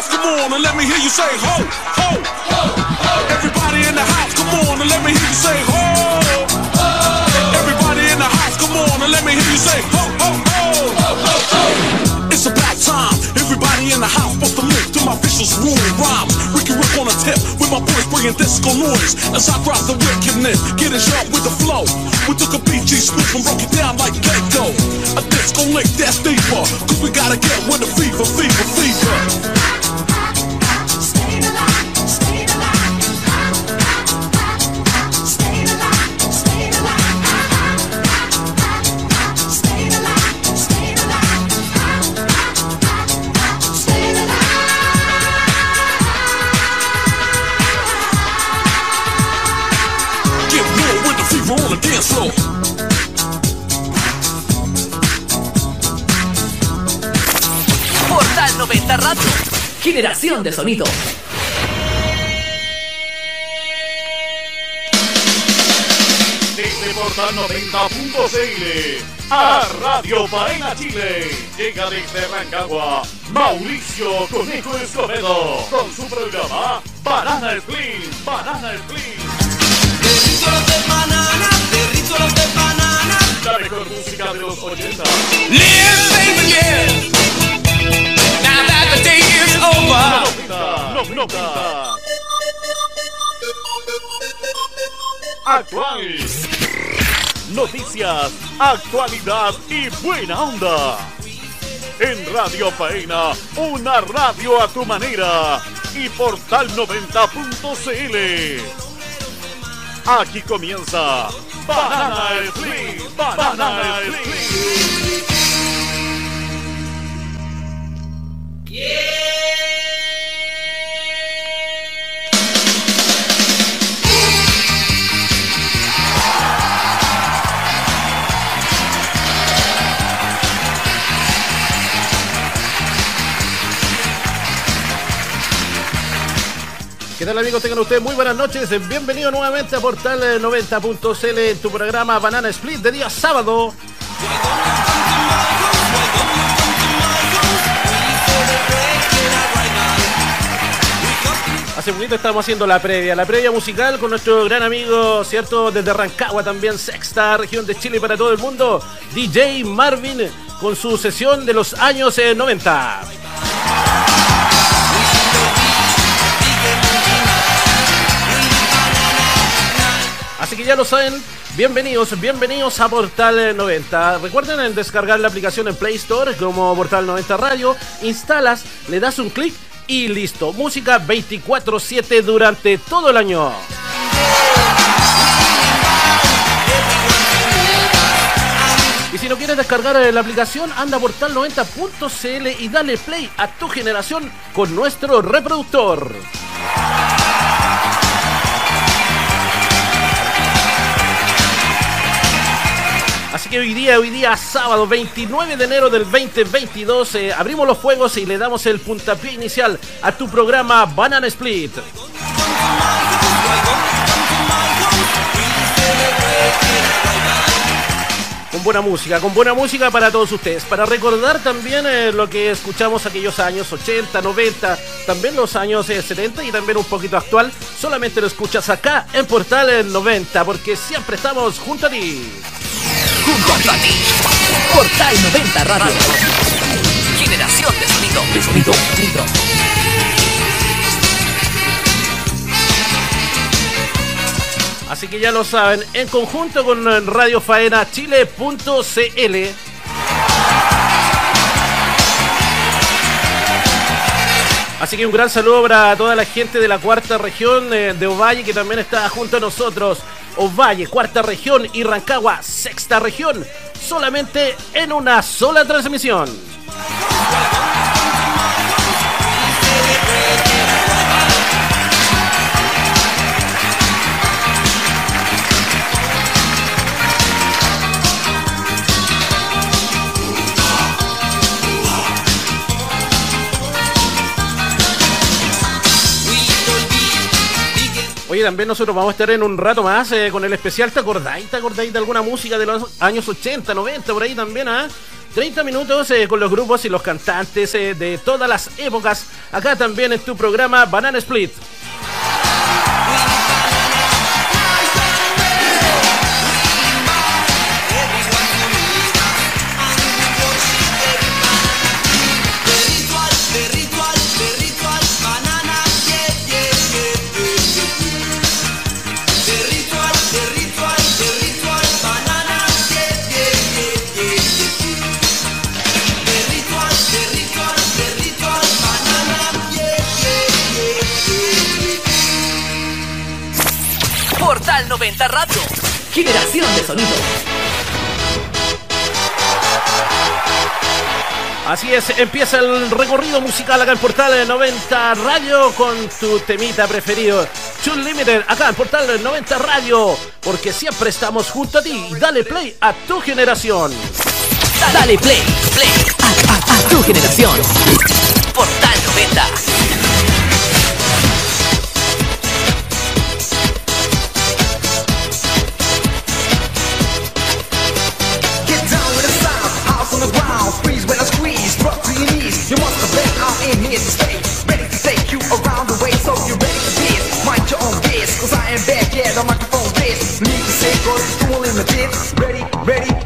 house, come on and let me hear you say ho, ho, ho, ho. Everybody in the house, come on and let me hear you say ho, ho. Everybody in the house, come on and let me hear you say ho, ho, ho, ho. It's about time. Everybody in the house supposed to move to my vicious rule rhymes. Can rip on a tip with my boys bringing disco noise as I drop the wickedness. Get it sharp with the flow. We took a BG Smith and broke it down like Gecko. A disco lick that's deeper. Cause we gotta get with the fever, fever, fever. Floor. Portal 90 Radio. Generación de sonido. Desde Portal 90.cl a Radio Faena Chile. Llega desde Rancagua Mauricio Conejo Escobedo con su programa Banana Split. Banana Split. La mejor música de los 80. Noventa, noventa. Actual. Noticias, actualidad y buena onda. En Radio Faena, una radio a tu manera. Y Portal 90.cl. Aquí comienza Banana Split. Banana Split. ¿Qué tal amigos? Tengan ustedes muy buenas noches. Bienvenido nuevamente a Portal eh, 90.cl en tu programa Banana Split de día sábado. Hace poquito estamos haciendo la previa, la previa musical con nuestro gran amigo, ¿cierto? Desde Rancagua también, sexta región de Chile para todo el mundo, DJ Marvin, con su sesión de los años eh, 90. Así que ya lo saben, bienvenidos, bienvenidos a Portal 90. Recuerden en descargar la aplicación en Play Store como Portal 90 Radio, instalas, le das un clic y listo. Música 24/7 durante todo el año. Y si no quieres descargar eh, la aplicación, anda a portal90.cl y dale play a tu generación con nuestro reproductor. Que hoy día, hoy día sábado 29 de enero del 2022, eh, abrimos los fuegos y le damos el puntapié inicial a tu programa Banana Split. Con buena música, con buena música para todos ustedes. Para recordar también eh, lo que escuchamos aquellos años 80, 90, también los años eh, 70 y también un poquito actual. Solamente lo escuchas acá en Portal eh, 90, porque siempre estamos junto a ti. Junto a ti. Portal 90 Radio. Generación de sonido. De sonido. sonido. Así que ya lo saben, en conjunto con Radio Faena Chile.cl. Así que un gran saludo para toda la gente de la cuarta región eh, de Ovalle que también está junto a nosotros. Ovalle, cuarta región y Rancagua, sexta región. Solamente en una sola transmisión. También nosotros vamos a estar en un rato más eh, con el especial. ¿Te acordáis? ¿Te acordáis de alguna música de los años 80, 90, por ahí también? ah? 30 minutos eh, con los grupos y los cantantes eh, de todas las épocas. Acá también en tu programa Banana Split. Portal 90 Radio. Generación de sonido. Así es, empieza el recorrido musical acá en Portal 90 Radio con tu temita preferido. Too Limited, acá en Portal 90 Radio, porque siempre estamos junto a ti. Dale play a tu generación. Dale play, play a, a- a tu generación. Portal 90. Going to school in the kids, ready, ready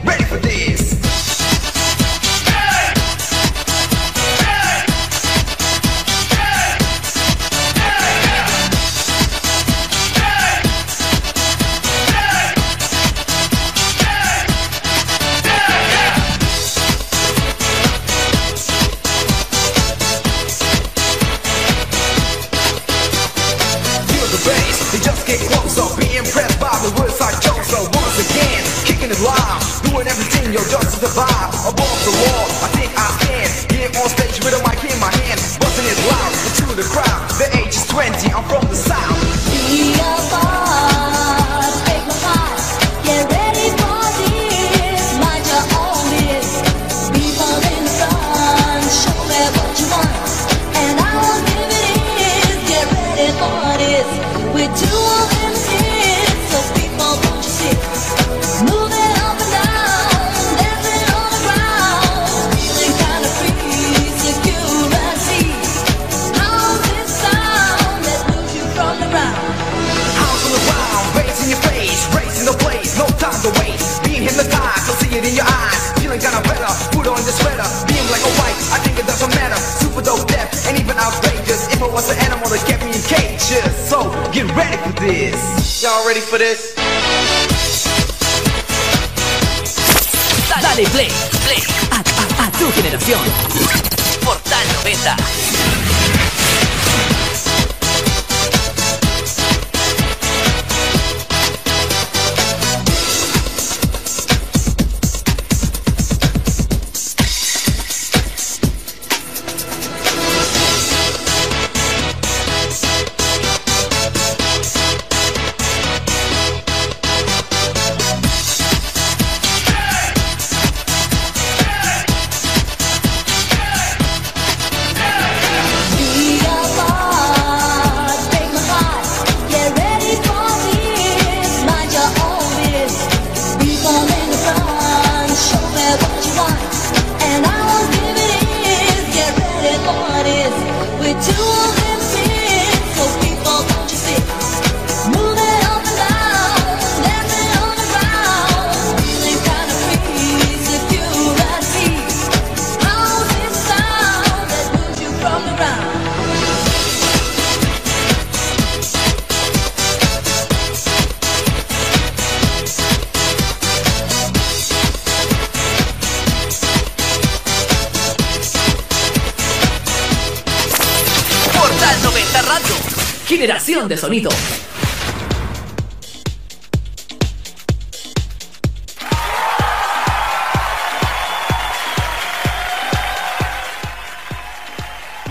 Generación de sonido.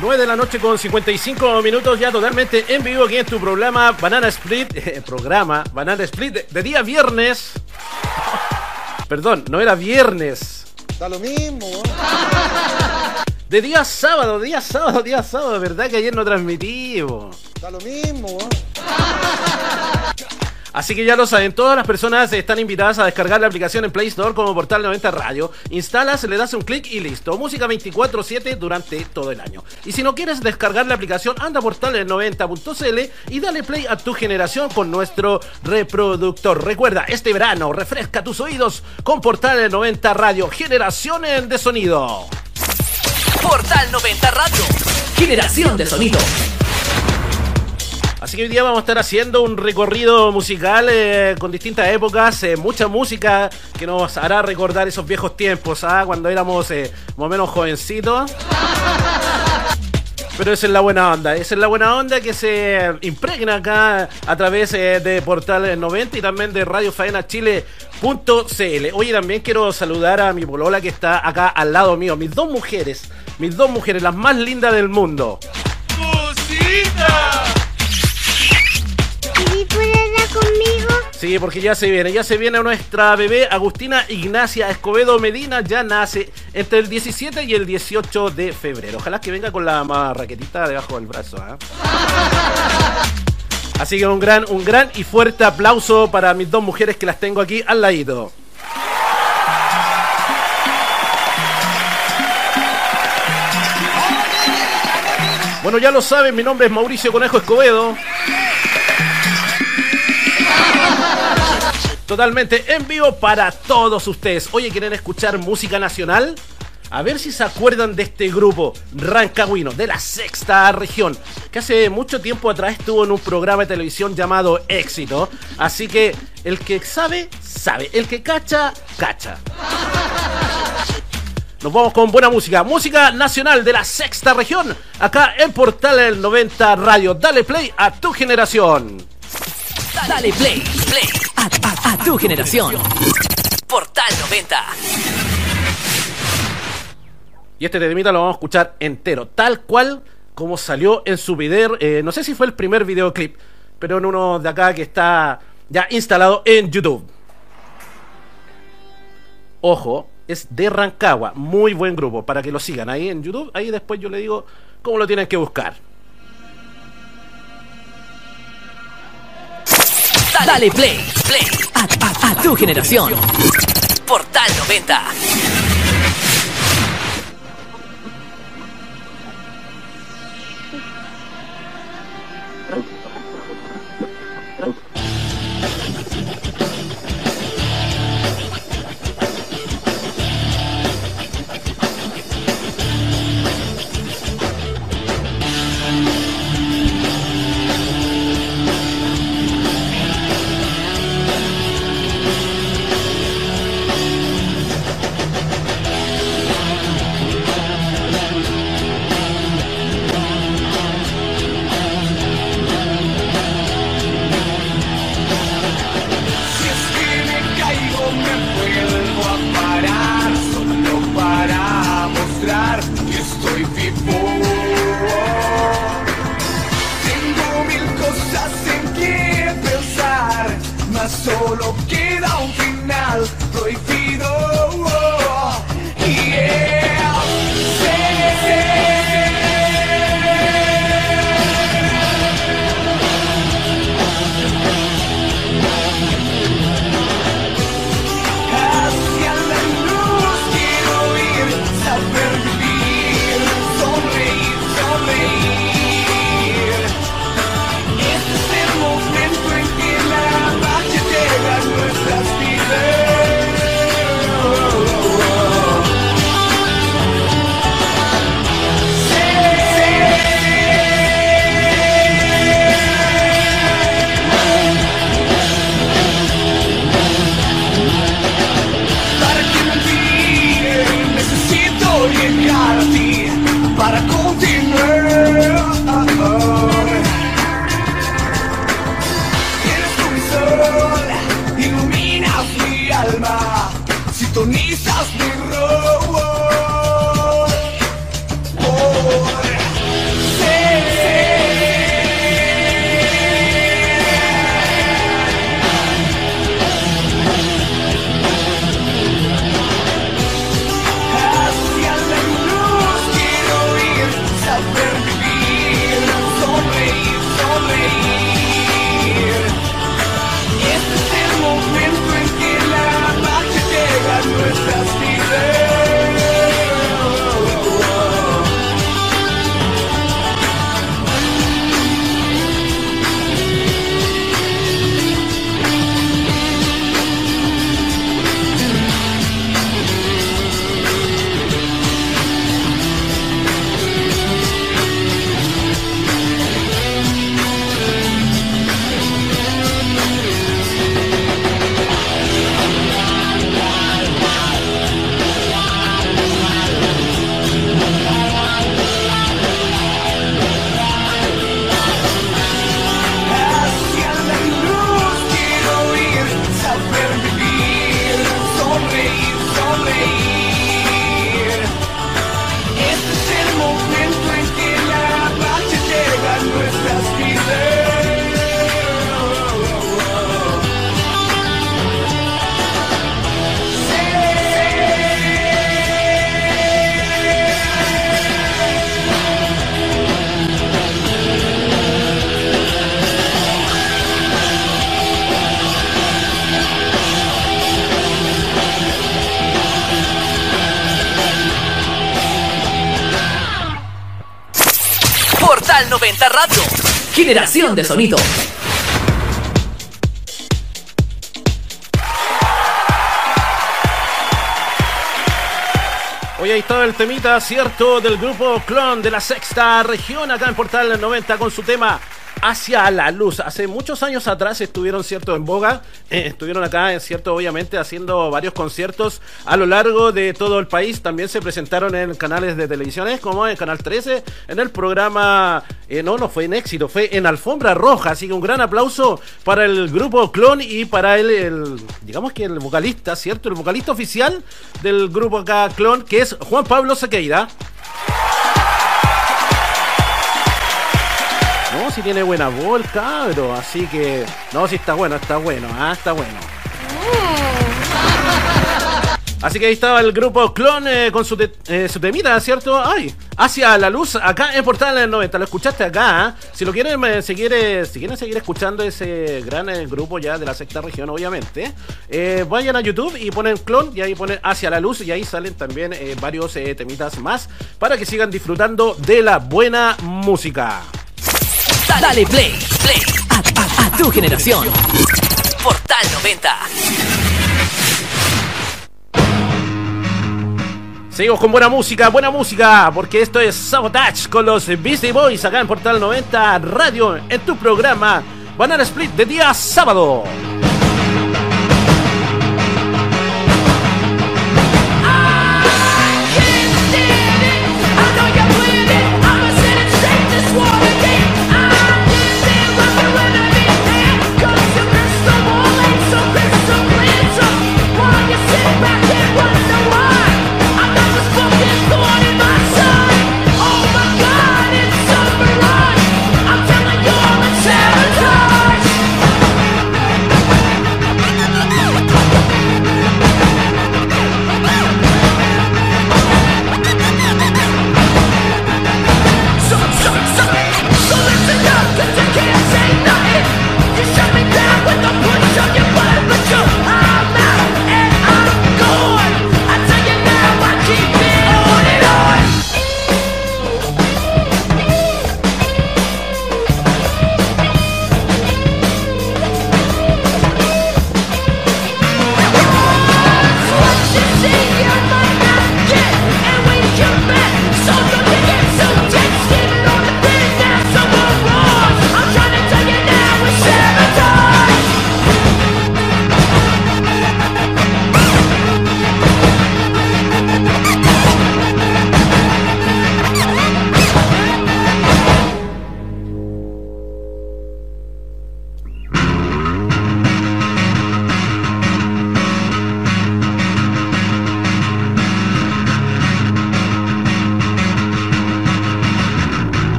Nueve de la noche con 55 minutos ya totalmente en vivo aquí en tu programa Banana Split, eh, programa Banana Split de, de día viernes. Perdón, no era viernes. Da lo mismo. De día sábado, día sábado, día sábado, ¿verdad que ayer no transmitimos? Da lo mismo, weón. Así que ya lo saben, todas las personas están invitadas a descargar la aplicación en Play Store como Portal 90 Radio. Instalas, le das un clic y listo. Música 24/7 durante todo el año. Y si no quieres descargar la aplicación, anda a portal90.cl y dale play a tu generación con nuestro reproductor. Recuerda, este verano refresca tus oídos con Portal 90 Radio, generaciones de sonido. Portal 90 Radio. Generación de sonido. Así que hoy día vamos a estar haciendo un recorrido musical eh, con distintas épocas, eh, mucha música que nos hará recordar esos viejos tiempos, ¿ah? cuando éramos eh, más o menos jovencitos. Pero esa es la buena onda, esa es la buena onda que se impregna acá a través eh, de Portal 90 y también de Radio Faena Chile.cl. Oye, también quiero saludar a mi polola que está acá al lado mío, mis dos mujeres, mis dos mujeres, las más lindas del mundo. ¿Y Sí, porque ya se viene, ya se viene nuestra bebé Agustina Ignacia Escobedo Medina, ya nace entre el 17 y el 18 de febrero. Ojalá que venga con la marraquetita debajo del brazo. ¿ah? Así que un gran, un gran y fuerte aplauso para mis dos mujeres que las tengo aquí al ladito. Bueno, ya lo saben, mi nombre es Mauricio Conejo Escobedo. Totalmente en vivo para todos ustedes. Oye, ¿quieren escuchar música nacional? A ver si se acuerdan de este grupo rancagüino de la sexta región, que hace mucho tiempo atrás estuvo en un programa de televisión llamado Éxito. Así que el que sabe, sabe. El que cacha, cacha. Nos vamos con buena música. Música nacional de la sexta región. Acá en Portal el 90 Radio. Dale play a tu generación. Dale play, play a, tu generación. Portal 90. Y este temita lo vamos a escuchar entero, tal cual como salió en su video. eh, no sé si fue el primer videoclip, pero en uno de acá que está ya instalado en YouTube. Ojo, es de Rancagua, muy buen grupo, para que lo sigan ahí en YouTube. Ahí después yo le digo cómo lo tienen que buscar. Dale play, play a, a- a tu generación. Portal 90. 90 Radio. Generación de sonido. Hoy ahí estaba el temita, cierto, del grupo Clon de la sexta región acá en Portal 90 con su tema Hacia la Luz. Hace muchos años atrás estuvieron, cierto, en boga. eh, estuvieron acá, cierto, obviamente haciendo varios conciertos a lo largo de todo el país. También se presentaron en canales de televisiones como en Canal 13, en el programa, eh, no, no fue en éxito, fue en Alfombra Roja. Así que un gran aplauso para el grupo Clon y para el, digamos que el vocalista, ¿cierto? El vocalista oficial del grupo acá Clon, que es Juan Pablo Sequeira. Si tiene buena voz, cabro. Así que. No, si está bueno, está bueno. Ah, está bueno. Así que ahí estaba el grupo Clon eh, con su, te- eh, su temita, ¿cierto? Ay, hacia la luz, acá en Portal 90. Lo escuchaste acá. ¿ah? Si lo quieren eh, seguir, si quieren seguir escuchando ese gran eh, grupo ya de la sexta región, obviamente, vayan a YouTube y ponen Clon y ahí ponen hacia la luz y ahí salen también varios temitas más para que sigan disfrutando de la buena música. Dale play, play a, a- tu generación. Portal 90. Seguimos con buena música, buena música, porque esto es Sabotage con los Beastie Boys acá en Portal 90 Radio, en tu programa Banana Split de día sábado.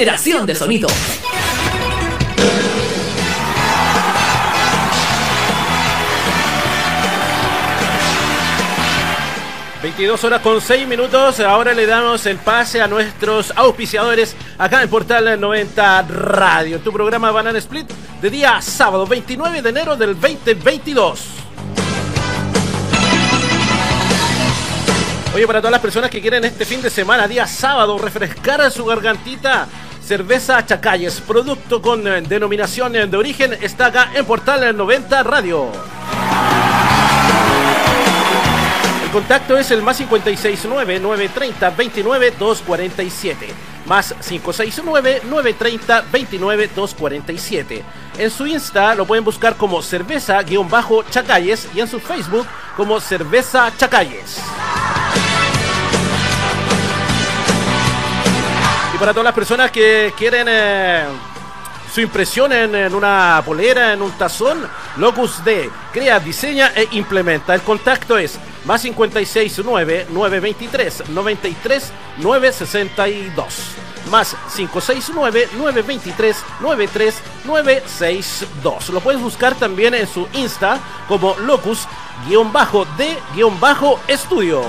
Generación de sonido. Veintidós 22 horas con 6 minutos. Ahora le damos el pase a nuestros auspiciadores acá en Portal 90 Radio. Tu programa Banana Split de día sábado 29 de enero del 2022. Oye, para todas las personas que quieren este fin de semana, día sábado, refrescar su gargantita, cerveza Chacalles, producto con eh, denominación eh, de origen, está acá en Portal 90 Radio. El El contacto es el más 569-930-29-247. Más 569-930-29-247. En su Insta lo pueden buscar como cerveza-chacalles y en su Facebook como cerveza chacalles. Para todas las personas que quieren eh, su impresión en, en una polera, en un tazón, Locus D crea, diseña e implementa. El contacto es más 569 923 93 962 más 569-923-93962. Lo puedes buscar también en su Insta como locus-d-estudio.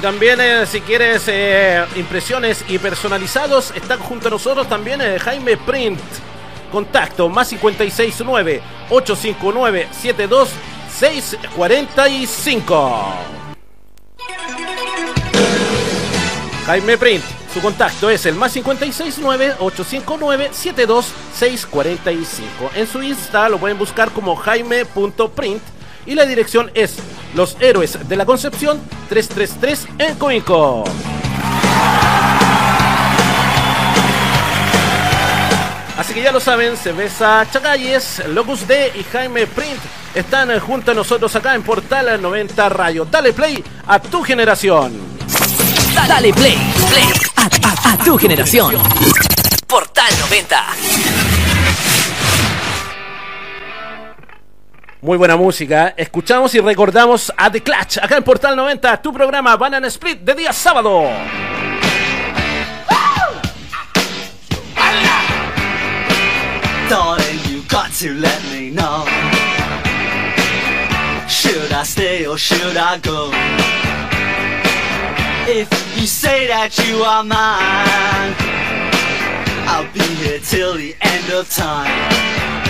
Y también eh, si quieres eh, impresiones y personalizados, están junto a nosotros también eh, Jaime Print. Contacto más 569 859 72 645. Jaime Print, su contacto es el más 569-859-72645. En su Insta lo pueden buscar como jaime.print y la dirección es Los Héroes de la Concepción 333 en Coinco. Así que ya lo saben, Cerveza Chacalles, Locus D y Jaime Print están junto a nosotros acá en Portal 90 Radio. Dale play a tu generación. Dale play, play a- a tu generación. Portal 90. Muy buena música. Escuchamos y recordamos a The Clutch acá en Portal 90, tu programa Banana Split de día sábado. Darling, you got to let me know. Should I stay or should I go? If you say that you are mine, I'll be here till the end of time.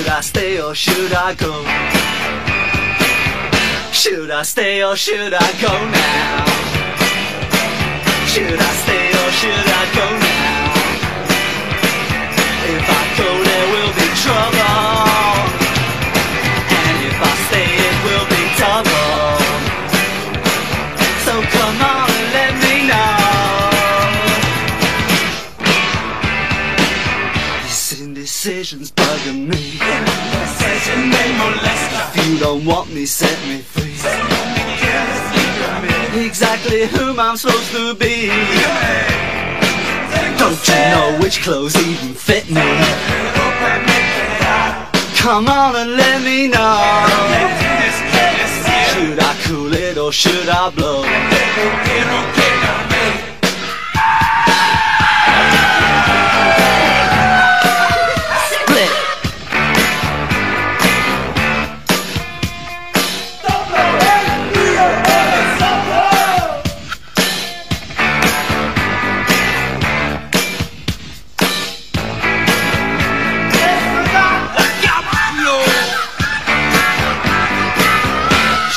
Should I stay or should I go? Should I stay or should I go now? Should I stay or should I go now? If I go, there will be trouble. These indecisions bugging me. If you don't want me, set me free. Exactly who I'm supposed to be. Don't you know which clothes even fit me? Come on and let me know. Should I cool it or should I blow?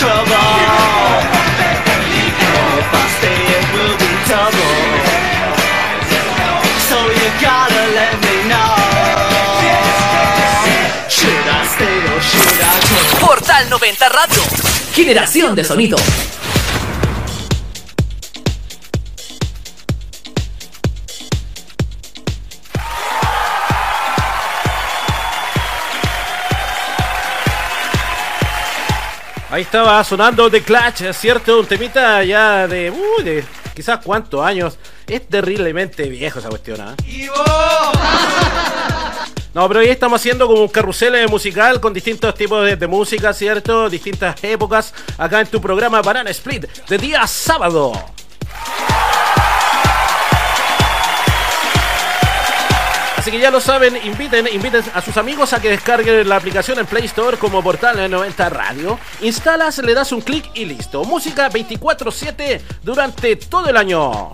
Trouble? Portal 90 Radio. Generación de sonido. Ahí estaba sonando The Clutch, es cierto, un temita ya de, uy, de quizás cuántos años. Es terriblemente viejo esa cuestión, ¿ah? No, pero hoy estamos haciendo como un carrusel eh, musical con distintos tipos de, de música, ¿cierto? Distintas épocas acá en tu programa Banana Split de día sábado. Así que ya lo saben, inviten, inviten a sus amigos a que descarguen la aplicación en Play Store como Portal 90 Radio. Instalas, le das un clic y listo. Música 24/7 durante todo el año.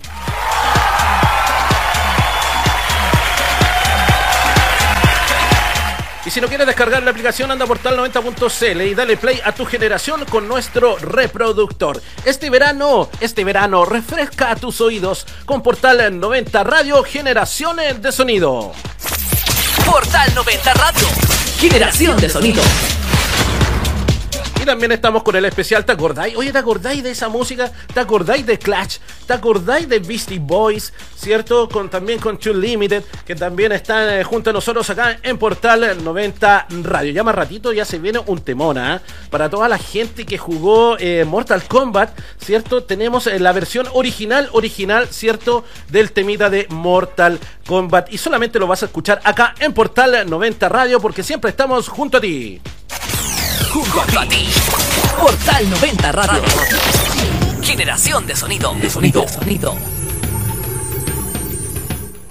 Y si no quieres descargar la aplicación, anda a portal90.cl y dale play a tu generación con nuestro reproductor. Este verano, este verano, refresca tus oídos con Portal 90 Radio Generaciones de Sonido. Portal 90 Radio. Generación de sonido. Y también estamos con el especial ¿Te acordáis? Oye, ¿te acordáis de esa música? ¿Te acordáis de Clash? ¿Te acordáis de Beastie Boys? ¿Cierto? Con, también con Too Limited, que también están eh, junto a nosotros acá en Portal 90 Radio. Ya más ratito ya se viene un temona ¿ah? para toda la gente que jugó eh, Mortal Kombat, ¿cierto? Tenemos eh, la versión original, original, ¿cierto? Del temita de Mortal Kombat. Y solamente lo vas a escuchar acá en Portal 90 Radio porque siempre estamos junto a ti. Junto a ti. Portal 90 Radio. Generación de sonido. De sonido. De sonido.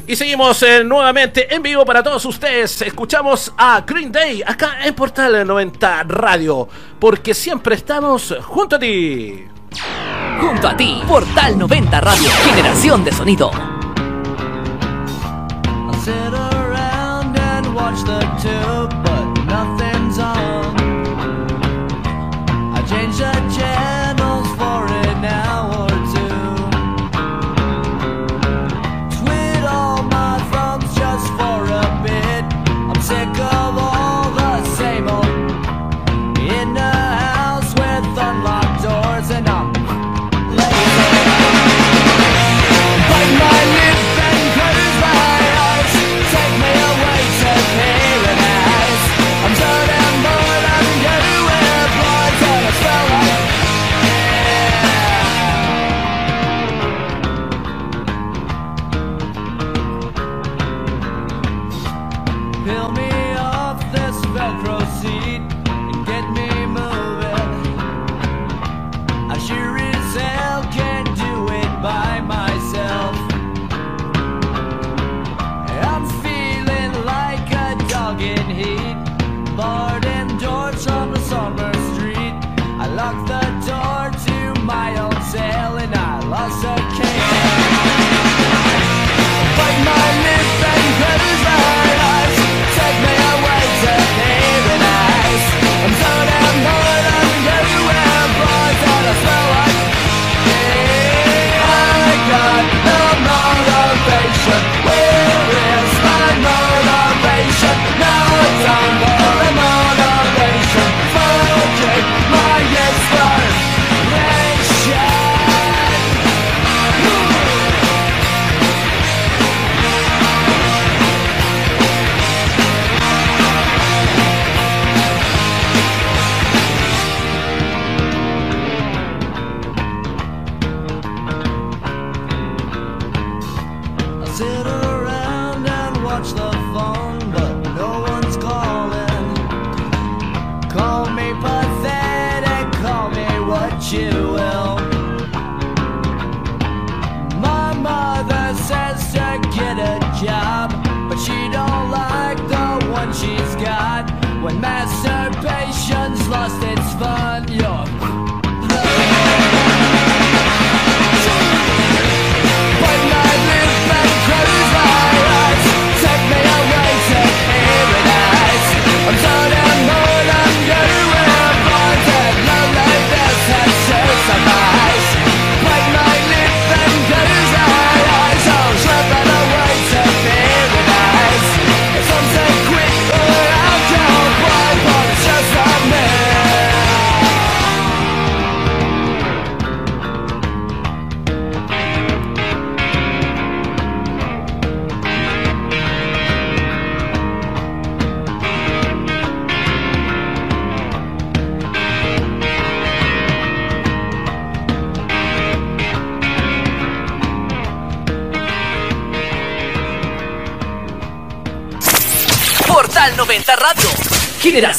Y seguimos eh, nuevamente en vivo para todos ustedes. Escuchamos a Green Day acá en Portal 90 Radio. Porque siempre estamos junto a ti. Junto a ti. Portal 90 Radio. Generación de sonido. I sit around and watch the tube, but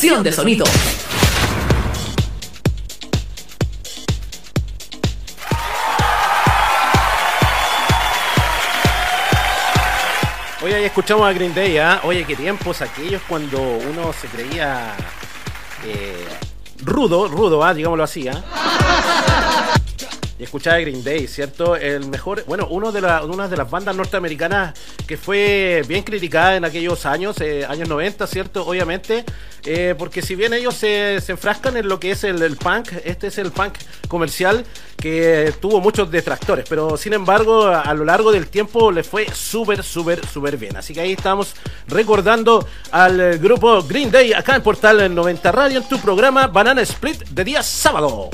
Generación de sonido. Oye, ahí escuchamos a Green Day, ¿ah? Oye, qué tiempos aquellos cuando uno se creía eh, rudo, rudo, ¿ah? digámoslo así, ¿ah? Y escuchaba Green Day, ¿cierto? El mejor, bueno, uno de la- una de las bandas norteamericanas que fue bien criticada en aquellos años, eh, años 90, ¿cierto? Obviamente, eh, porque si bien ellos se, enfrascan en lo que es el, punk, este es el punk comercial que tuvo muchos detractores, pero sin embargo a, a lo largo del tiempo le fue súper, súper, súper bien. Así que ahí estamos recordando al grupo Green Day acá en Portal 90 Radio en tu programa Banana Split de día sábado.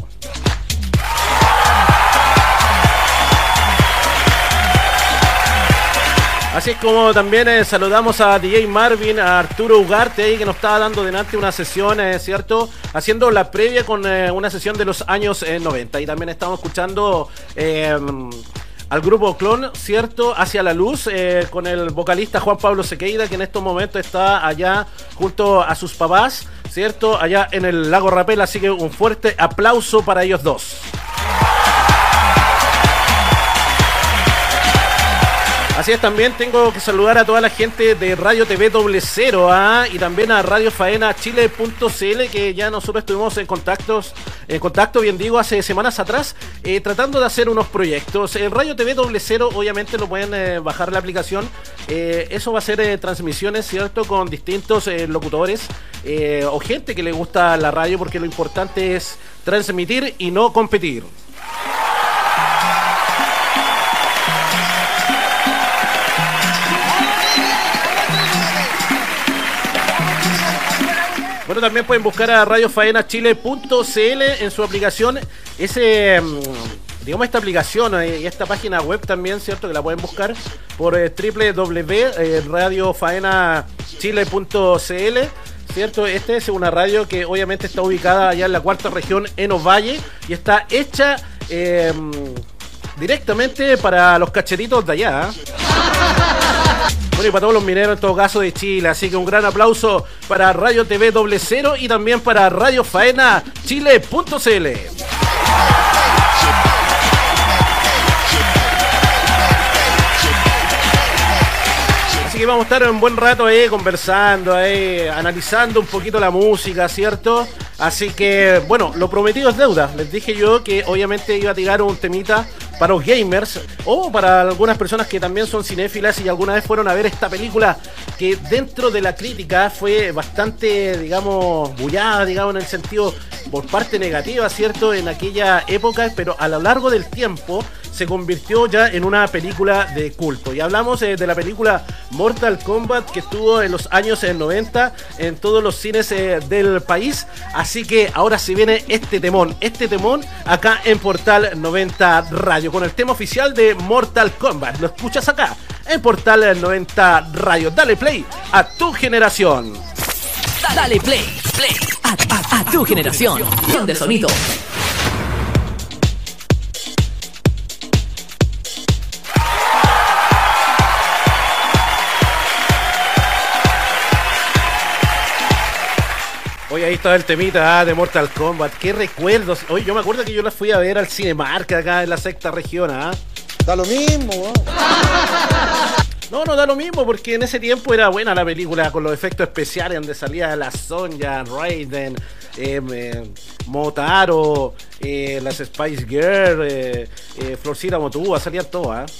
Así es como también eh, saludamos a DJ Marvin, a Arturo Ugarte ahí que nos estaba dando delante una sesión, eh, ¿cierto? Haciendo la previa con eh, una sesión de los años eh, 90. Y también estamos escuchando eh, al grupo Clon, ¿cierto? Hacia la luz, eh, con el vocalista Juan Pablo Sequeira, que en estos momentos está allá junto a sus papás, ¿cierto? Allá en el lago Rapel. Así que un fuerte aplauso para ellos dos. Así es, también tengo que saludar a toda la gente de Radio TV Doble Cero ¿ah? y también a Radio Faena Chile.cl que ya nosotros estuvimos en contactos, en contacto, bien digo, hace semanas atrás, eh, tratando de hacer unos proyectos. El Radio TV Doble Cero, obviamente lo pueden eh, bajar la aplicación. Eh, eso va a ser transmisiones, ¿cierto? Con distintos locutores o gente que le gusta la radio porque lo importante es transmitir y no competir. Bueno, también pueden buscar a radiofaenachile.cl en su aplicación. Ese, mm, digamos, esta aplicación eh, y esta página web también, ¿cierto? Que la pueden buscar por eh, www.radiofaenachile.cl. ¿Cierto? Esta es una radio que obviamente está ubicada allá en la cuarta región, en Ovalle, y está hecha eh, directamente para los cacheritos de allá. Bueno, y para todos los mineros en todo caso de Chile. Así que un gran aplauso para Radio TV Doble Cero y también para Radio Faena Chile.cl. Así que vamos a estar un buen rato ahí conversando, ahí, analizando un poquito la música, ¿cierto? Así que, bueno, lo prometido es deuda. Les dije yo que obviamente iba a tirar un temita para los gamers o para algunas personas que también son cinéfilas y alguna vez fueron a ver esta película que dentro de la crítica fue bastante, digamos, bullada, digamos, en el sentido por parte negativa, ¿cierto? En aquella época, pero a lo largo del tiempo se convirtió ya en una película de culto. Y hablamos eh, de la película Mortal Kombat que estuvo en los años eh, 90 en todos los cines eh, del país. Así que ahora se viene este temón, este temón acá en Portal 90 Radio, con el tema oficial de Mortal Kombat. Lo escuchas acá en Portal 90 Radio. Dale play a tu generación. Dale play, play a, tu generación. de sonido. Oye, ahí estaba el temita ah, de Mortal Kombat. Qué recuerdos. Oye, yo me acuerdo que yo la fui a ver al Cinemark acá en la sexta región. ¿ah? Da lo mismo. No, no da lo mismo, porque en ese tiempo era buena la película con los efectos especiales donde salía la Sonja, Raiden, eh, eh, Motaro, eh, las Spice Girl, eh, eh, Florcita Motúa, salían todas.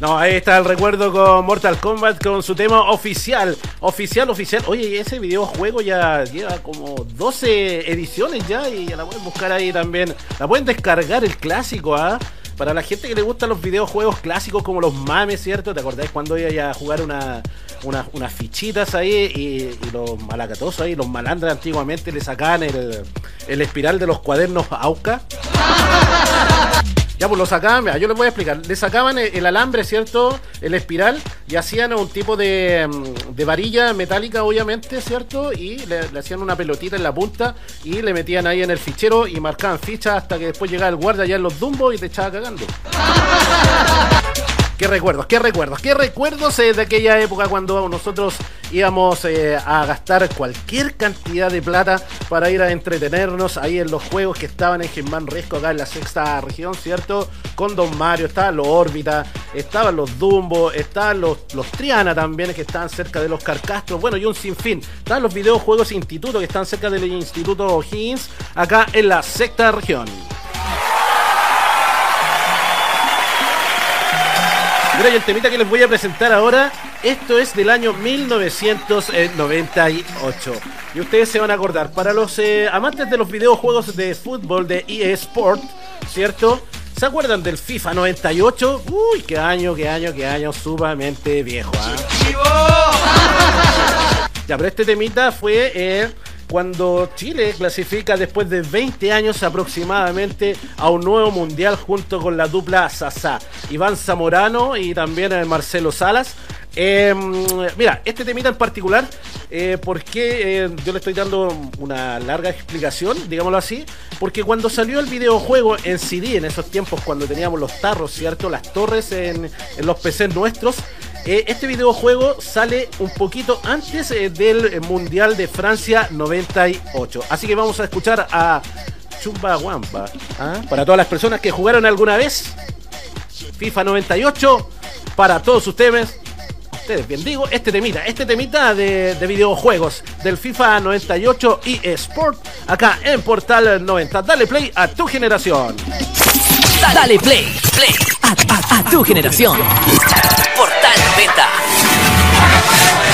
No, ahí está el recuerdo con Mortal Kombat con su tema oficial. Oficial, oficial. Oye, ese videojuego ya lleva como 12 ediciones ya y ya la pueden buscar ahí también. La pueden descargar el clásico, ¿ah? Para la gente que le gustan los videojuegos clásicos como los mames, ¿cierto? ¿Te acordáis cuando iba a jugar una, una- unas fichitas ahí y, y los malacatosos ahí, los malandras antiguamente le sacaban el, el espiral de los cuadernos AUCA? Ya, pues lo sacaban, yo les voy a explicar. Le sacaban el, alambre, ¿cierto? El espiral y hacían un tipo de, mm, de varilla metálica, obviamente, ¿cierto? Y le, le hacían una pelotita en la punta y le metían ahí en el fichero y marcaban fichas hasta que después llegaba el guardia allá en los dumbos y te echaba cagando. Qué recuerdos, qué recuerdos, qué recuerdos eh, de aquella época cuando nosotros íbamos eh, a gastar cualquier cantidad de plata para ir a entretenernos ahí en los juegos que estaban en Germán Resco, acá en la sexta región, ¿cierto? Con Don Mario, estaban los Órbita, estaban los Dumbo, estaban los, los Triana también, que estaban cerca de los Carcastros, bueno, y un sinfín. Estaban los videojuegos instituto que están cerca del Instituto O'Higgins, acá en la sexta región. Mira, y el temita que les voy a presentar ahora, esto es del año 1998. Y ustedes se van a acordar, para los eh, amantes de los videojuegos de fútbol de EA Sport, ¿cierto? ¿Se acuerdan del FIFA 98? Uy, qué año, qué año, qué año sumamente viejo. ¿ah? Ya, pero este temita fue eh, cuando Chile clasifica después de 20 años aproximadamente a un nuevo mundial junto con la dupla Sasa, Iván Zamorano y también eh, Marcelo Salas. Eh, mira, este temita en particular, eh, porque yo le estoy dando una larga explicación, digámoslo así, porque cuando salió el videojuego en CD, en esos tiempos cuando teníamos los tarros, ¿cierto? Las torres en, en los PCs nuestros, eh, este videojuego sale un poquito antes eh, del Mundial de Francia 98. Así que vamos a escuchar a Chumba Wampa. ¿ah? Para todas las personas que jugaron alguna vez FIFA 98, para todos ustedes, ustedes bien digo, este temita, este temita de, de videojuegos del FIFA 98 y Sport acá en Portal 90. Dale play a tu generación. Dale play, play a, a- a tu generación. Portal 90.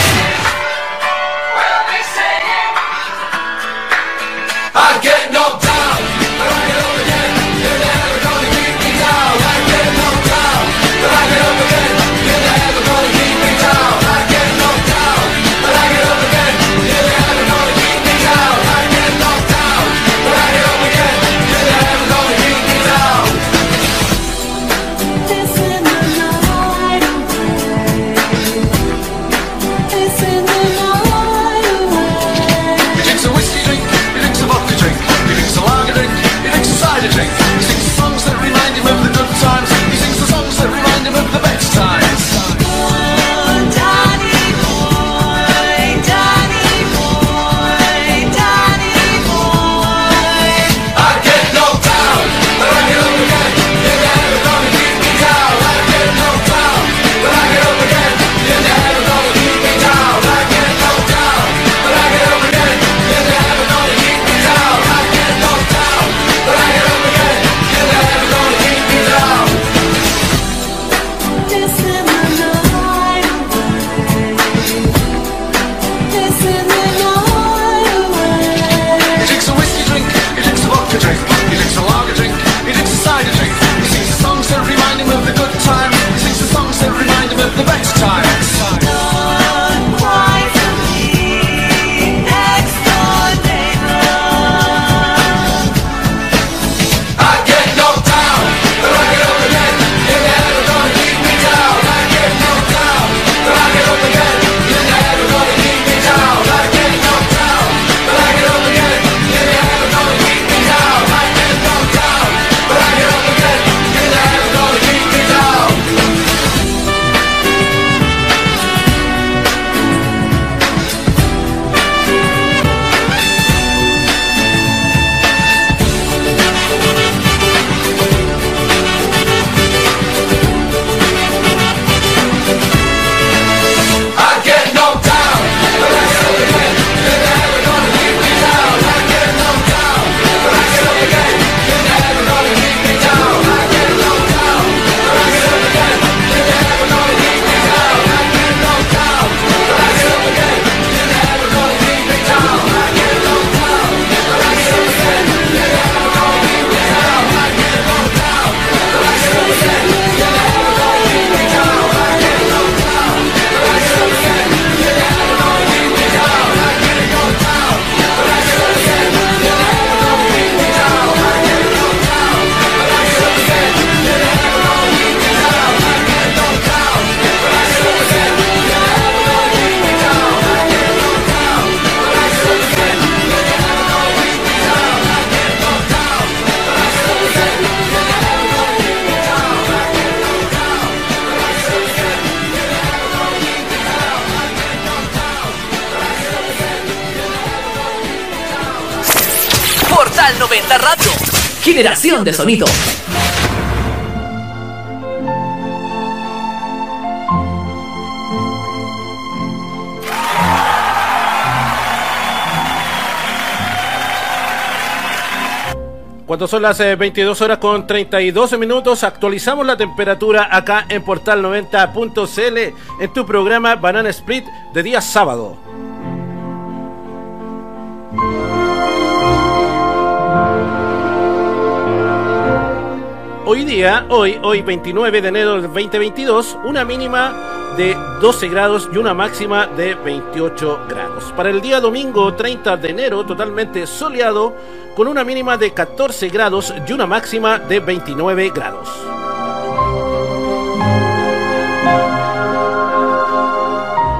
Generación de sonido. Cuando son las eh, 22 horas con 32 minutos, actualizamos la temperatura acá en Portal 90.cl en tu programa Banana Split de día sábado. Hoy día, hoy, hoy 29 de enero del 2022, una mínima de 12 grados y una máxima de 28 grados. Para el día domingo 30 de enero, totalmente soleado, con una mínima de 14 grados y una máxima de 29 grados.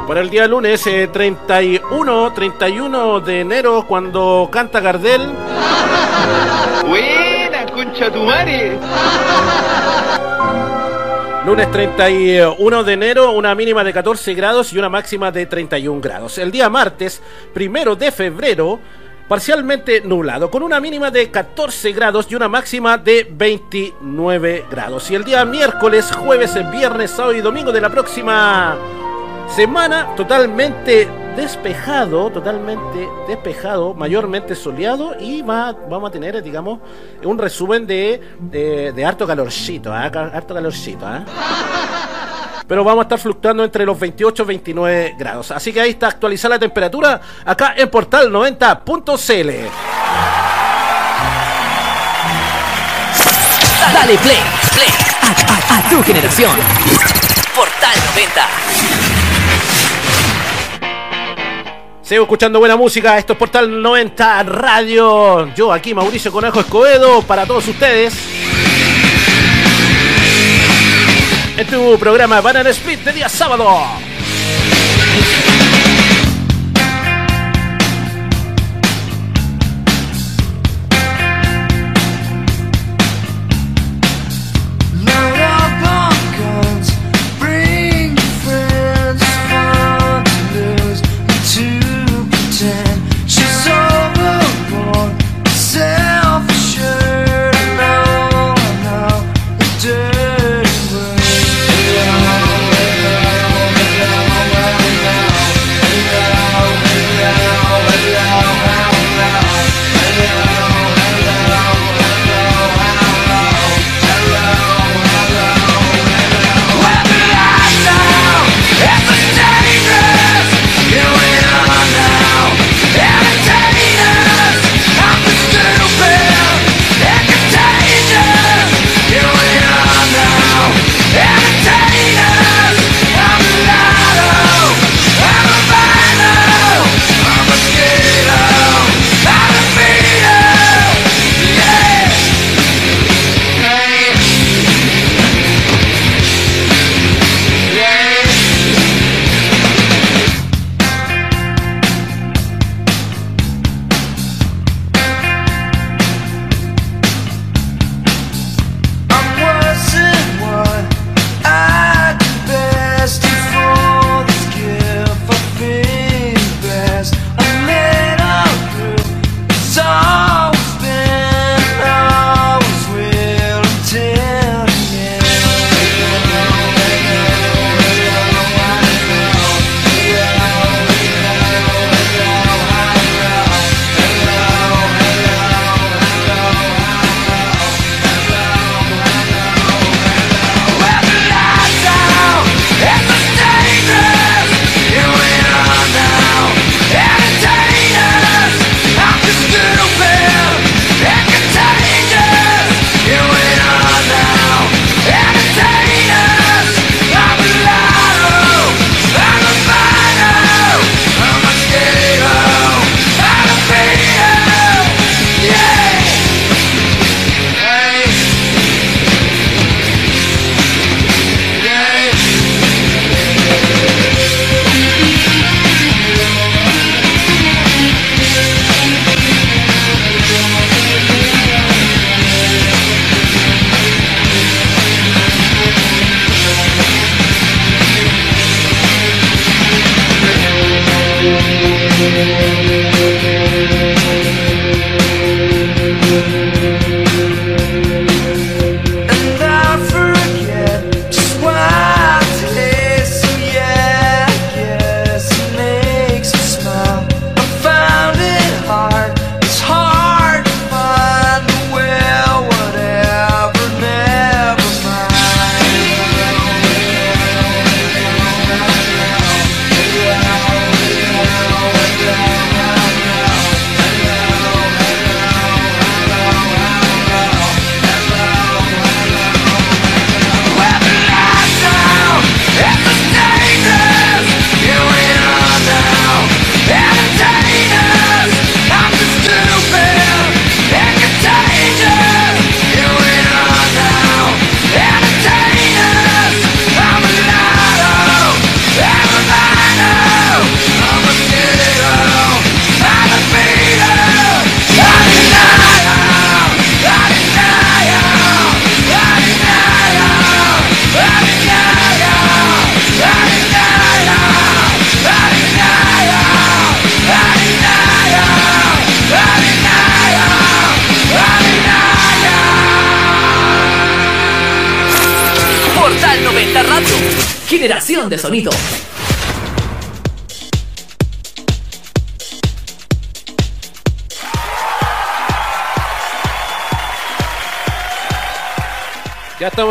Para el día lunes eh, 31, 31 de enero, cuando canta Gardel, concha tu madre. Lunes 31 de enero, una mínima de 14 grados y una máxima de 31 grados. El día martes, primero de febrero, parcialmente nublado, con una mínima de 14 grados y una máxima de 29 grados. Y el día miércoles, jueves, viernes, sábado y domingo de la próxima semana, totalmente despejado, totalmente despejado, mayormente soleado y va, vamos a tener, digamos, un resumen de, de, harto calorcito. Ca- harto calorcito, ¿ah? Pero vamos a estar fluctuando entre los 28 y 29 grados. Así que ahí está actualizada la temperatura acá en Portal 90.cl. Dale play, play a, a- a tu generación. Portal 90. Sigo escuchando buena música. Esto es Portal 90 Radio. Yo aquí, Mauricio Conejo Escobedo, para todos ustedes. En tu programa Banana Split de día sábado.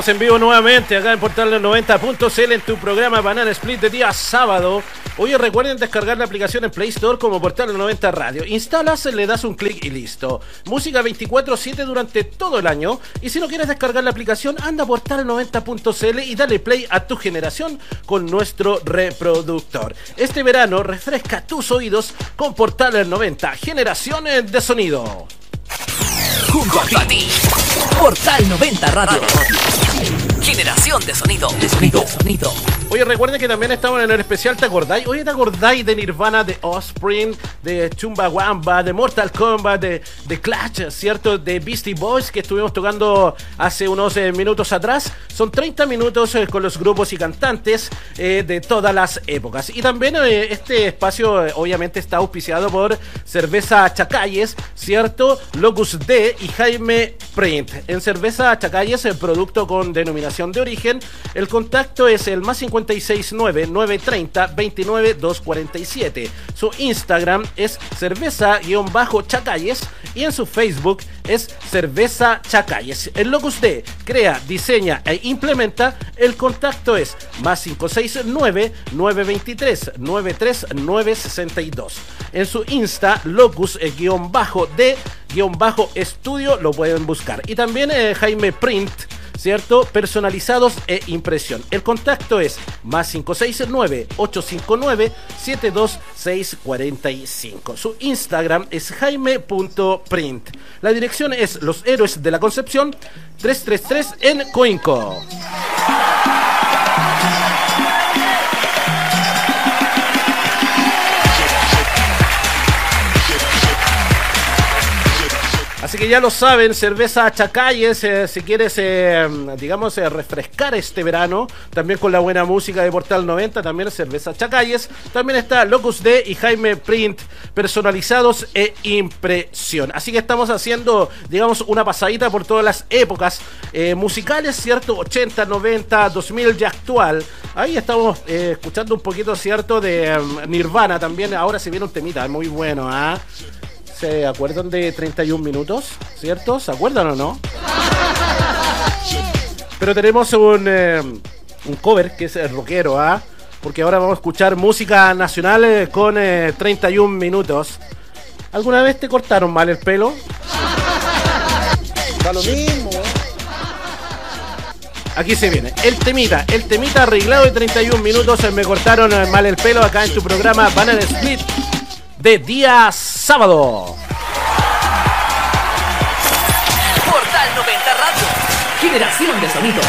En vivo nuevamente acá en Portal 90.cl en tu programa Banana Split de día sábado. Hoy recuerden descargar la aplicación en Play Store como Portal 90 Radio. Instalas, le das un clic y listo. Música 24/7 durante todo el año. Y si no quieres descargar la aplicación, anda a Portal 90.cl y dale play a tu generación con nuestro reproductor. Este verano refresca tus oídos con Portal 90, generaciones de sonido. Junto a ti. Portal 90 Radio. Generación de sonido. De sonido. sonido. Oye, recuerden que también estamos en el especial ¿Te acordáis? Oye, ¿te acordáis de Nirvana, de Offspring, de Chumbawamba, de Mortal Kombat, de, de Clash, ¿cierto? De Beastie Boys que estuvimos tocando hace unos eh, minutos atrás. Son 30 minutos eh, con los grupos y cantantes eh, de todas las épocas. Y también eh, este espacio obviamente está auspiciado por Cerveza Chacalles, ¿cierto? Locus D y Jaime Print. En Cerveza Chacalles, el producto con denominación de origen, el contacto es el más 569-930-29247. Su Instagram es cerveza-chacalles y en su Facebook es Cerveza Chacalles. El Locus D crea, diseña e implementa. El contacto es más 569-923-93962. En su Insta, Locus-D-Estudio lo pueden buscar. Y también eh, Jaime Print. ¿Cierto? Personalizados e impresión. El contacto es más 569-859-72645. Su Instagram es jaime.print. La dirección es Los Héroes de la Concepción 333 en Coinco. Así que ya lo saben, cerveza Chacalles, eh, si quieres, eh, digamos, eh, refrescar este verano, también con la buena música de Portal 90, también cerveza Chacalles, también está Locus D y Jaime Print, personalizados e impresión. Así que estamos haciendo, digamos, una pasadita por todas las épocas musicales, ¿cierto? 80, 90, 2000 y actual. Ahí estamos escuchando un poquito, ¿cierto? De em, Nirvana también, ahora se viene un temita, muy bueno, ¿ah? ¿Se acuerdan de 31 minutos? ¿Cierto? ¿Se acuerdan o no? Pero tenemos un, eh, un cover que es el rockero, ¿ah? Porque ahora vamos a escuchar música nacional eh, con eh, 31 minutos. ¿Alguna vez te cortaron mal el pelo? Da lo mismo, ¿eh? Aquí se viene. El temita, el temita arreglado de 31 minutos. eh, Me cortaron eh, mal el pelo acá en tu programa Banana Split de día sábado. Portal 90 Radio. Generación de sonido.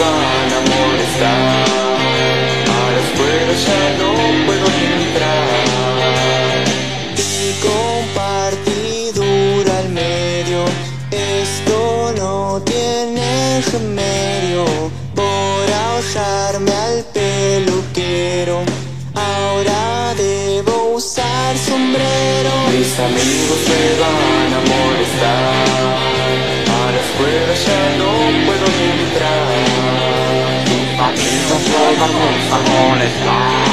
Van a molestar. A la escuela ya no puedo entrar. Y compartidura al medio. Esto no tiene remedio. Por ahorrarme al peluquero. Ahora debo usar sombrero. Mis amigos me van a molestar. A la escuela ya no puedo vamos a molestar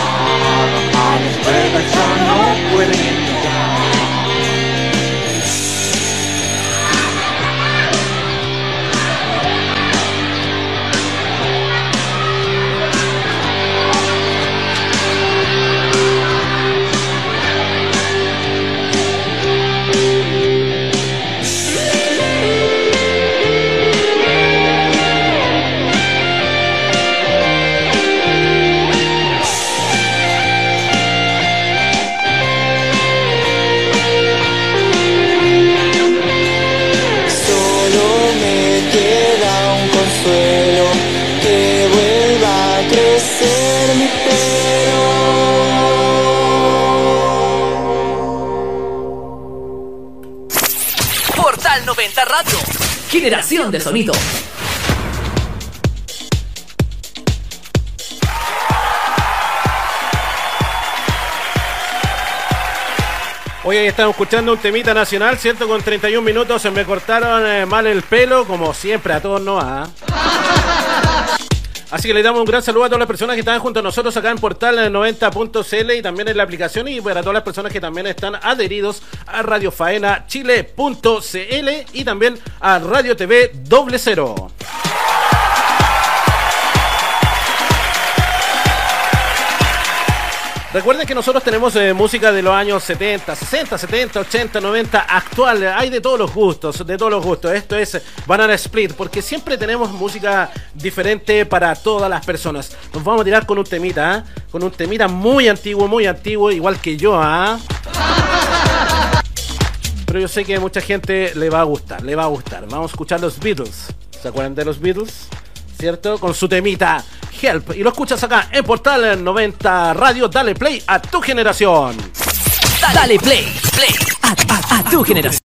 A escuela ya no pueden Generación de sonido. Hoy estamos escuchando un temita nacional, ¿cierto? Con 31 minutos se me cortaron eh, mal el pelo, como siempre, a todos no, ¿ah? Así que le damos un gran saludo a todas las personas que están junto a nosotros acá en Portal 90.cl y también en la aplicación y para todas las personas que también están adheridos a Radio Faena Chile.cl y también a Radio TV Doble Cero. Recuerden que nosotros tenemos eh, música de los años 70, 60, 70, 80, 90, actual. Hay de todos los gustos, de todos los gustos. Esto es Banana Split, porque siempre tenemos música diferente para todas las personas. Nos vamos a tirar con un temita, ¿ah? con un temita muy antiguo, muy antiguo, igual que yo, ¿ah? Pero yo sé que a mucha gente le va a gustar, le va a gustar. Vamos a escuchar los Beatles. ¿Se acuerdan de los Beatles? ¿Cierto? Con su temita Help. Y lo escuchas acá en Portal 90 Radio. Dale play a tu generación. Dale play, play a, a- tu generación.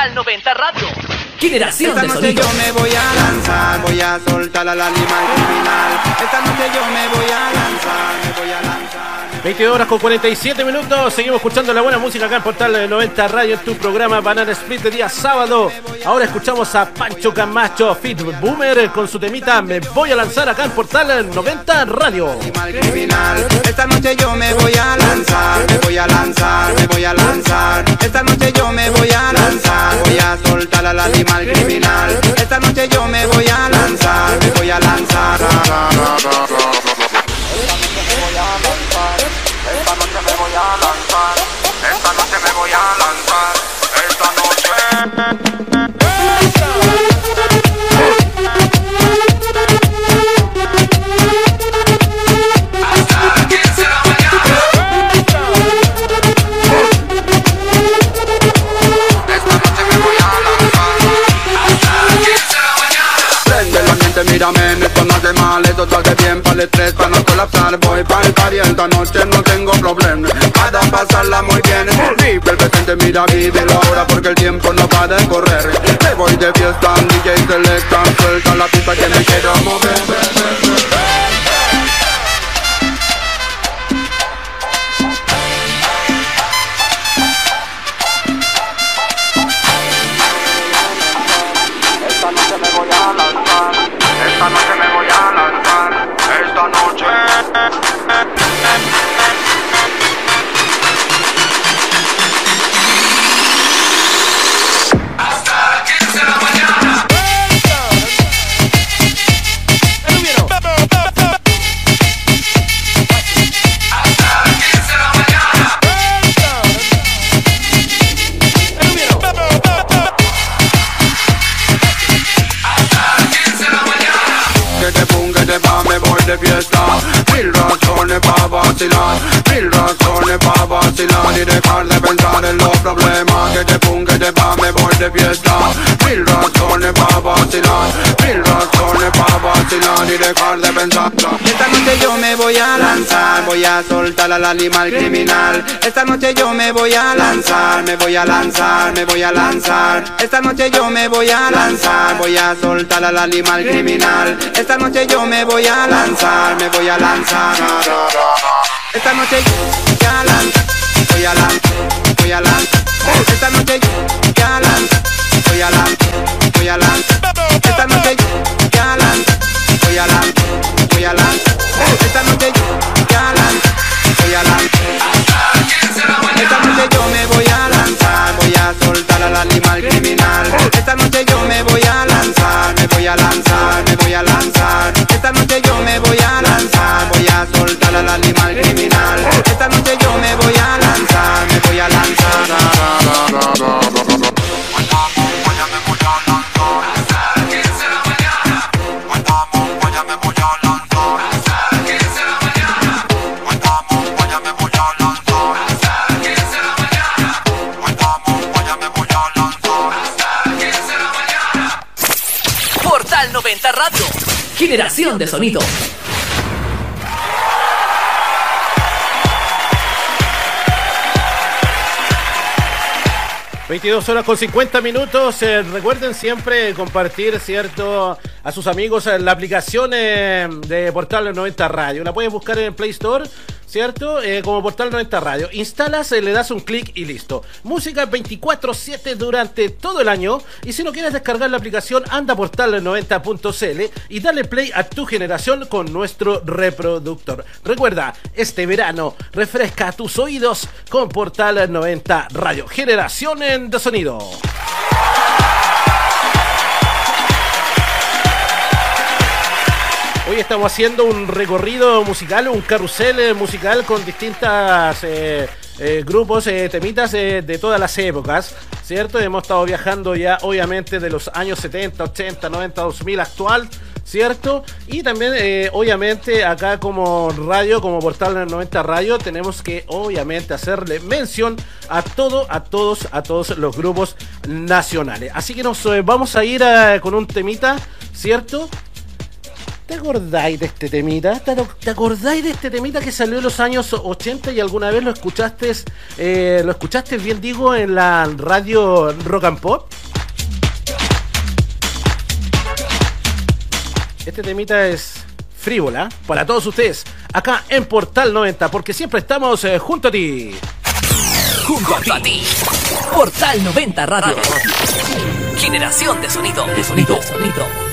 Portal 90 Radio. Generación Esta de noche sonido. yo me voy a lanzar, voy a soltar al animal criminal. Esta noche yo me voy a lanzar, me voy a lanzar. 20 horas con 47 minutos. Seguimos escuchando la buena música acá en Portal 90 Radio en tu programa Banana Split de día sábado. Ahora escuchamos a Pancho Camacho Fit Boomer con su temita Me voy a lanzar acá en Portal 90 Radio. Esta noche yo me voy a lanzar, me voy a lanzar, me voy a lanzar. Esta noche yo me voy a lanzar, voy a soltar al animal criminal. Esta noche yo me voy a lanzar, me voy a lanzar. Presente, mira, vive la hora, porque el tiempo no va de correr. Me voy de fiesta, soltar al animal criminal. Esta noche yo me voy a lanzar, me voy a lanzar, me voy a lanzar. Esta noche yo me voy a lanzar, voy a soltar al animal criminal. Esta noche yo me voy a lanzar, me voy a lanzar. Esta noche yo voy a lanzar, voy a lanzar, voy a lanzar. Esta noche yo voy a lanzar, voy a lanzar, voy a lanzar. Esta noche yo voy a lanzar, voy a lanzar, voy a lanzar. Esta noche yo Esta noche yo me voy a lanzar, voy a soltar al animal criminal. Esta noche De sonido. 22 horas con 50 minutos. Eh, recuerden siempre compartir, ¿cierto? A sus amigos la aplicación eh, de Portal 90 Radio. La puedes buscar en Play Store, ¿cierto? Eh, como Portal 90 Radio. Instalas, eh, le das un clic y listo. Música 24-7 durante todo el año. Y si no quieres descargar la aplicación, anda a portal90.cl y dale play a tu generación con nuestro reproductor. Recuerda, este verano refresca tus oídos con Portal 90 Radio. Generación en de sonido. Hoy estamos haciendo un recorrido musical, un carrusel eh, musical con distintas eh, eh, grupos, temitas de todas las épocas, ¿cierto? Hemos estado viajando ya obviamente de los años 70, 80, 90, 2000 actual, ¿cierto? Y también obviamente acá como radio, como portal del 90 radio, tenemos que obviamente hacerle mención a todo, a todos, a todos los grupos nacionales. Así que nos vamos a ir con un temita, ¿cierto? ¿Te acordáis de este temita? ¿Te, acordáis de este temita que salió en los años 80 y alguna vez lo escuchaste, eh, lo escuchaste bien digo en la radio Rock and Pop? Este temita es frívola para todos ustedes acá en Portal 90 porque siempre estamos eh, junto a ti. Junto a ti. Portal 90 Radio. Generación de sonido. De sonido. De sonido.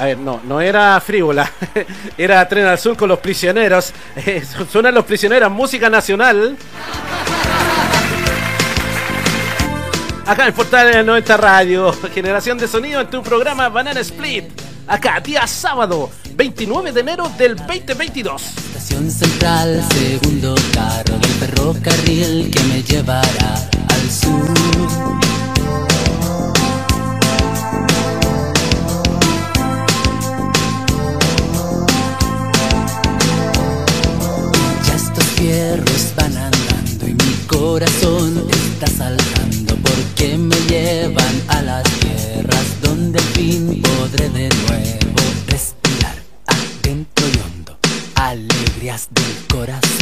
A ver, no, no era frívola, era Tren al Sur con los prisioneros. Eh, suenan los prisioneros, música nacional. Acá en Portal 90 Radio, generación de sonido en tu programa Banana Split. Acá, día sábado, 29 de enero del 2022. Estación central, segundo carro del ferrocarril que me llevará al sur. Corazón está saltando porque me llevan a las tierras donde al fin podré de nuevo respirar adentro y hondo alegrías del corazón.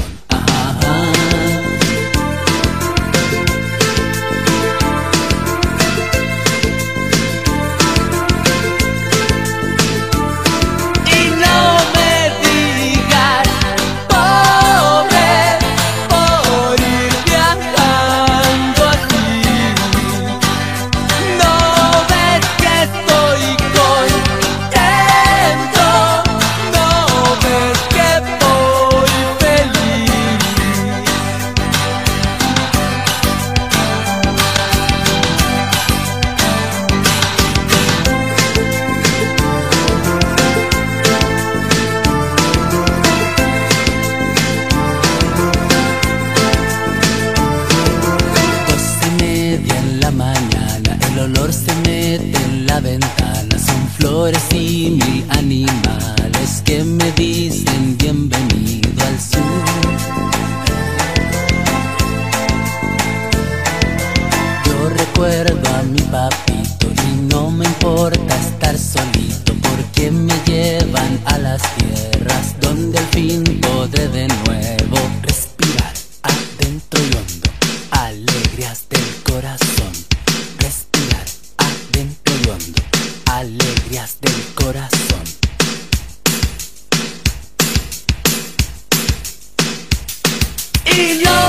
Y no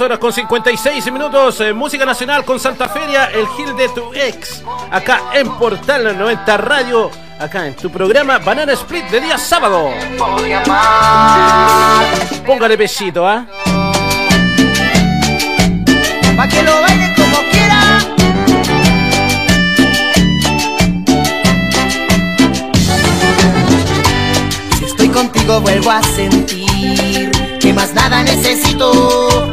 22 horas con 56 minutos, eh, música nacional con Santa Feria, el Gil de tu ex, acá en Portal 90 Radio, acá en tu programa Banana Split de día sábado. Póngale besito, ¿ah? Pa' que lo baile como quiera. Estoy contigo vuelvo a sentir que más nada necesito.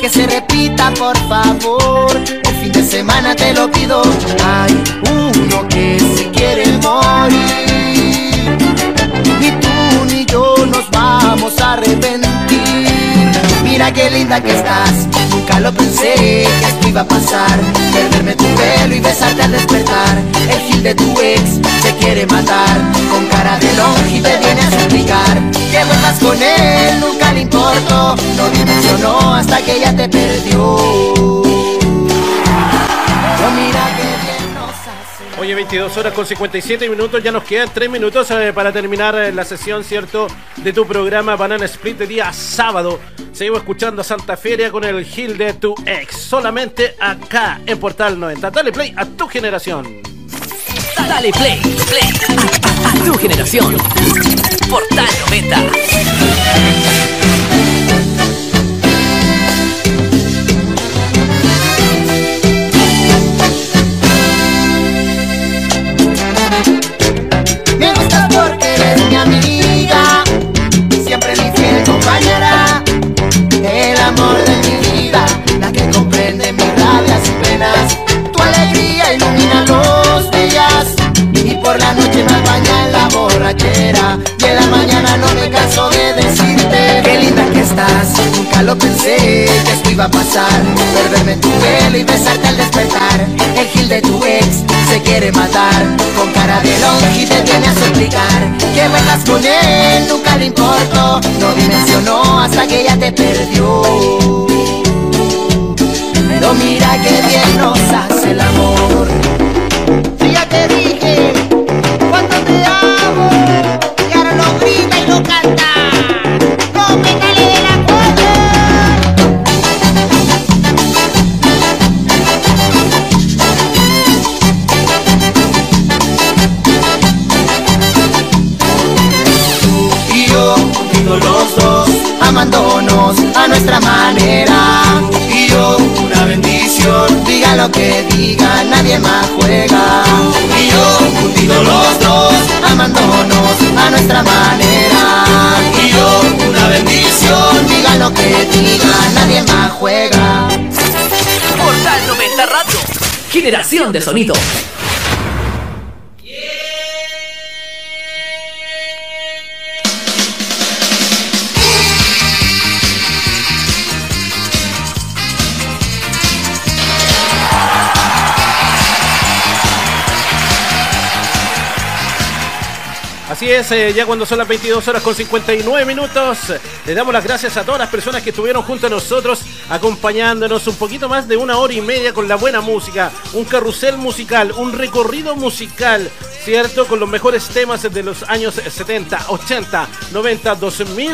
Que se repita por favor. El fin de semana te lo pido. Hay uno que se quiere morir. Ni tú ni yo nos vamos a arrepentir. Mira qué linda que estás. Nunca lo pensé que esto iba a pasar. Perderme tu pelo y besarte al despertar. El gil de tu ex se quiere matar. Con cara de longe te viene a suplicar. Que vuelvas con él, nunca le importó. No dimensionó hasta que ella te perdió. Pero mira Oye, 22 horas con 57 minutos, ya nos quedan 3 minutos eh, para terminar eh, la sesión, ¿cierto? De tu programa Banana Split de día sábado. Seguimos escuchando a Santa Feria con el Gil de tu ex, solamente acá en Portal 90. Dale play a tu generación. Dale play, play a, a- a tu generación. Portal 90. Compañera, el amor de mi vida, la que comprende mis rabias y penas. Tu alegría ilumina los días y por la noche me baña en la borrachera. Y en la mañana no me canso de linda Nunca lo pensé que esto iba a pasar, perderme tu pelo y besarte al despertar. El gil de tu ex se quiere matar con cara de longe y te viene a suplicar que vuelvas con él, nunca le importó, no dimensionó hasta que ella te perdió. Pero mira que bien nos hace el amor. A nuestra manera. Y yo una bendición, diga lo que diga, nadie más juega. Y yo juntitos los dos, amándonos a nuestra manera. Y yo una bendición, diga lo que diga, nadie más juega. Portal 90 Radio. Generación de sonido. Eh, ya cuando son las 22 horas con 59 minutos, le damos las gracias a todas las personas que estuvieron junto a nosotros, acompañándonos un poquito más de una hora y media con la buena música, un carrusel musical, un recorrido musical, ¿cierto? Con los mejores temas de los años 70, 80, 90, 2000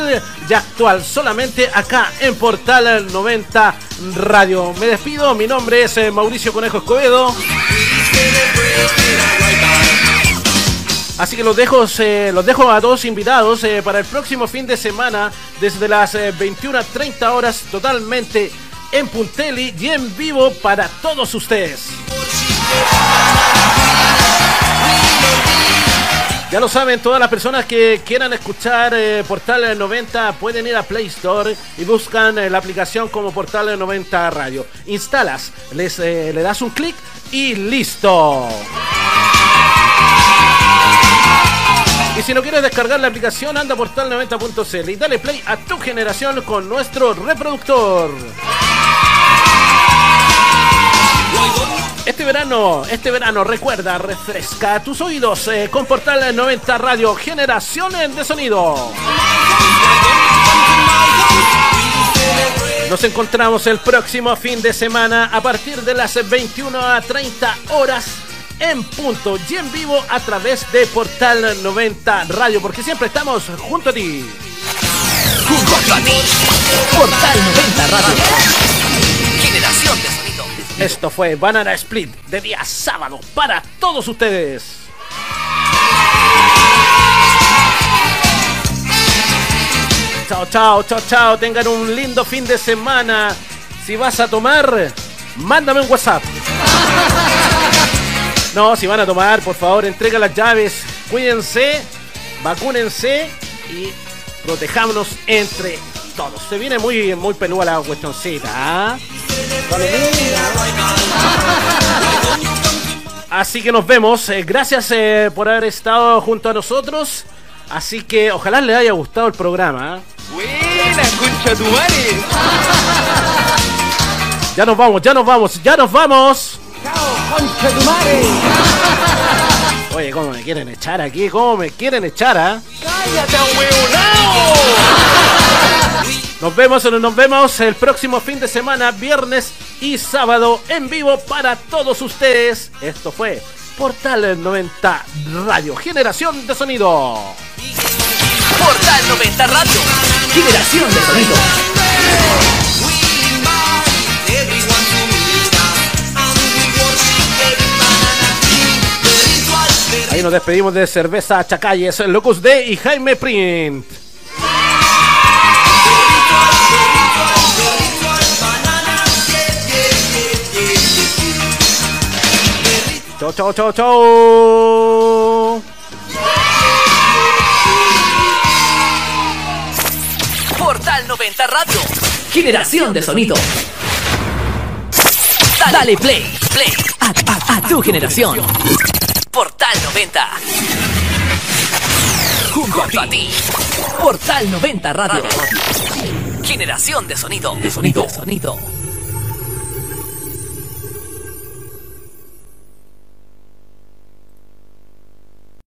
y actual, solamente acá en Portal 90 Radio. Me despido, mi nombre es eh, Mauricio Conejo Escobedo. Así que los dejo, eh, los dejo a todos invitados eh, para el próximo fin de semana desde las eh, 21.30 horas totalmente en Punteli y en vivo para todos ustedes. Ya lo saben, todas las personas que quieran escuchar eh, Portal 90 pueden ir a Play Store y buscan eh, la aplicación como Portal 90 Radio. Instalas, les, le das un clic y listo. Y si no quieres descargar la aplicación, anda a portal90.cl y dale play a tu generación con nuestro reproductor. Este verano, este verano, recuerda, refresca tus oídos eh, con Portal 90 Radio, generaciones de sonido. Nos encontramos el próximo fin de semana a partir de las 21 a 30 horas en punto y en vivo a través de Portal 90 Radio, porque siempre estamos junto a ti. Junto a ti. Portal 90 Radio. Generación de sonido. Esto fue Banana Split de día sábado para todos ustedes. Chao, chao, chao, chao. Tengan un lindo fin de semana. Si vas a tomar, mándame un WhatsApp. No, si van a tomar, por favor, entrega las llaves. Cuídense, vacúnense y protejámonos entre todos. Se viene muy, muy peluda la cuestioncita, ¿ah? Así que nos vemos. Eh, gracias eh, por haber estado junto a nosotros. Así que ojalá les haya gustado el programa. ¿ah? Buena, concha tu madre. Ya nos vamos, ya nos vamos, ya nos vamos. Oye, ¿cómo me quieren echar aquí? ¿Cómo me quieren echar, ah? ¡Cállate, huevonao! Nos vemos, nos vemos el próximo fin de semana, viernes y sábado, en vivo para todos ustedes. Esto fue Portal 90 Radio, generación de sonido. Portal 90 Radio. Generación de sonido. Ahí nos despedimos de Cerveza Chacalles, Locus D y Jaime Print. Chau, chau, chau, chau. Portal 90 Radio. Generación de sonido. Dale play, play a, a- a tu generación. Portal 90. Junto a ti. Portal 90 Radio. Generación de sonido. De sonido. De sonido.